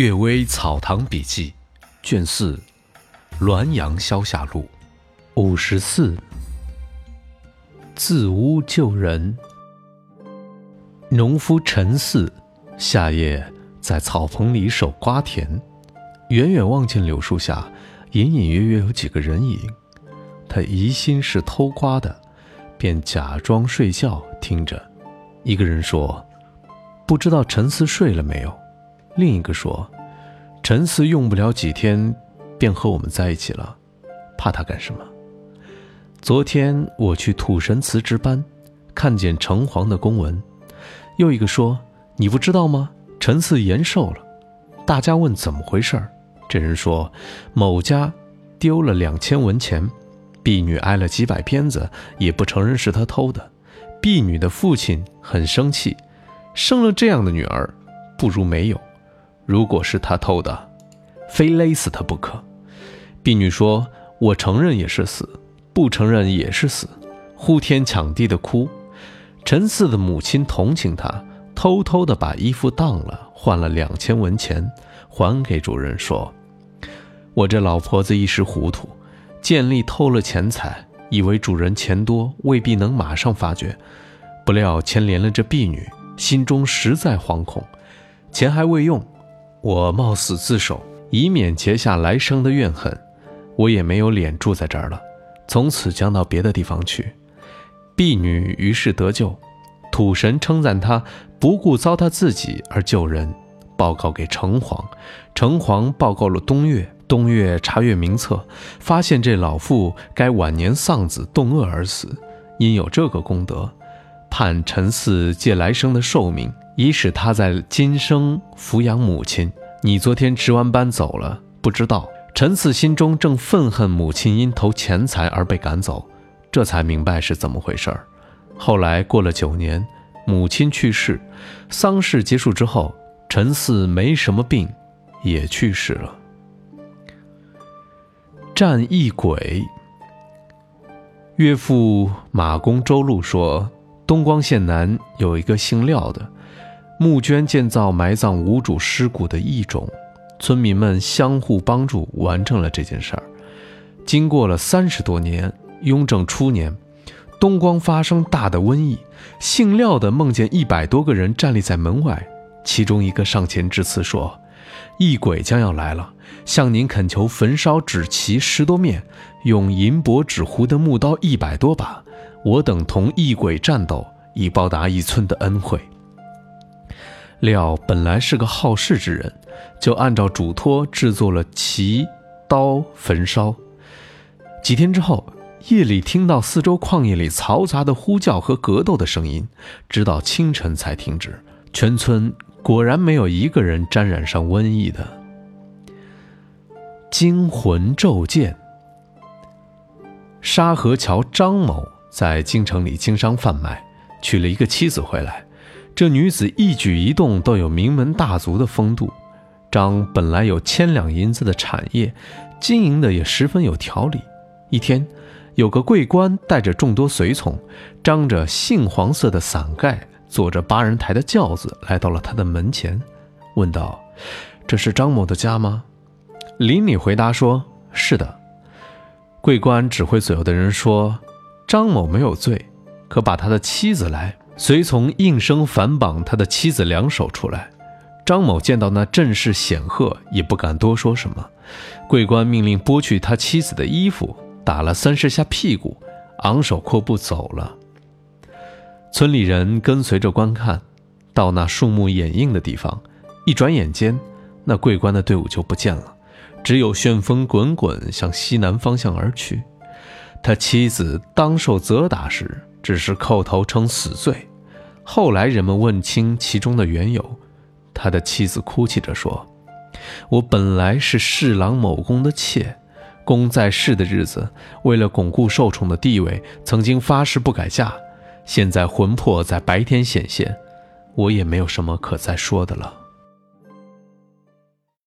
《岳微草堂笔记》卷四，《滦阳消夏录》五十四。自屋救人。农夫陈四夏夜在草棚里守瓜田，远远望见柳树下隐隐约约有几个人影，他疑心是偷瓜的，便假装睡觉听着。一个人说：“不知道陈四睡了没有。”另一个说：“陈四用不了几天，便和我们在一起了，怕他干什么？”昨天我去土神祠值班，看见城隍的公文。又一个说：“你不知道吗？陈四延寿了。”大家问怎么回事儿，这人说：“某家丢了两千文钱，婢女挨了几百鞭子，也不承认是他偷的。婢女的父亲很生气，生了这样的女儿，不如没有。”如果是他偷的，非勒死他不可。婢女说：“我承认也是死，不承认也是死。”呼天抢地的哭。陈四的母亲同情他，偷偷的把衣服当了，换了两千文钱，还给主人说：“我这老婆子一时糊涂，见利偷了钱财，以为主人钱多，未必能马上发觉，不料牵连了这婢女，心中实在惶恐，钱还未用。”我冒死自首，以免结下来生的怨恨。我也没有脸住在这儿了，从此将到别的地方去。婢女于是得救，土神称赞他不顾糟蹋自己而救人，报告给城隍。城隍报告了东岳，东岳查阅名册，发现这老妇该晚年丧子冻饿而死，因有这个功德，判陈四借来生的寿命。以使他在今生抚养母亲。你昨天值完班走了，不知道。陈四心中正愤恨母亲因偷钱财而被赶走，这才明白是怎么回事儿。后来过了九年，母亲去世，丧事结束之后，陈四没什么病，也去世了。战异鬼。岳父马公周禄说，东光县南有一个姓廖的。募捐建造埋葬无主尸骨的异种，村民们相互帮助完成了这件事儿。经过了三十多年，雍正初年，东光发生大的瘟疫，姓廖的梦见一百多个人站立在门外，其中一个上前致辞说：“异鬼将要来了，向您恳求焚烧纸旗十多面，用银箔纸糊的木刀一百多把，我等同异鬼战斗，以报答一村的恩惠。”廖本来是个好事之人，就按照嘱托制作了旗刀焚烧。几天之后，夜里听到四周旷野里嘈杂的呼叫和格斗的声音，直到清晨才停止。全村果然没有一个人沾染上瘟疫的。惊魂骤见。沙河桥张某在京城里经商贩卖，娶了一个妻子回来。这女子一举一动都有名门大族的风度。张本来有千两银子的产业，经营的也十分有条理。一天，有个贵官带着众多随从，张着杏黄色的伞盖，坐着八人抬的轿子来到了他的门前，问道：“这是张某的家吗？”邻里回答说：“是的。”贵官指挥左右的人说：“张某没有罪，可把他的妻子来。”随从应声反绑他的妻子两手出来，张某见到那阵势显赫，也不敢多说什么。桂官命令剥去他妻子的衣服，打了三十下屁股，昂首阔步走了。村里人跟随着观看，到那树木掩映的地方，一转眼间，那桂官的队伍就不见了，只有旋风滚滚向西南方向而去。他妻子当受责打时，只是叩头称死罪。后来人们问清其中的缘由，他的妻子哭泣着说：“我本来是侍郎某公的妾，公在世的日子，为了巩固受宠的地位，曾经发誓不改嫁。现在魂魄在白天显现，我也没有什么可再说的了。”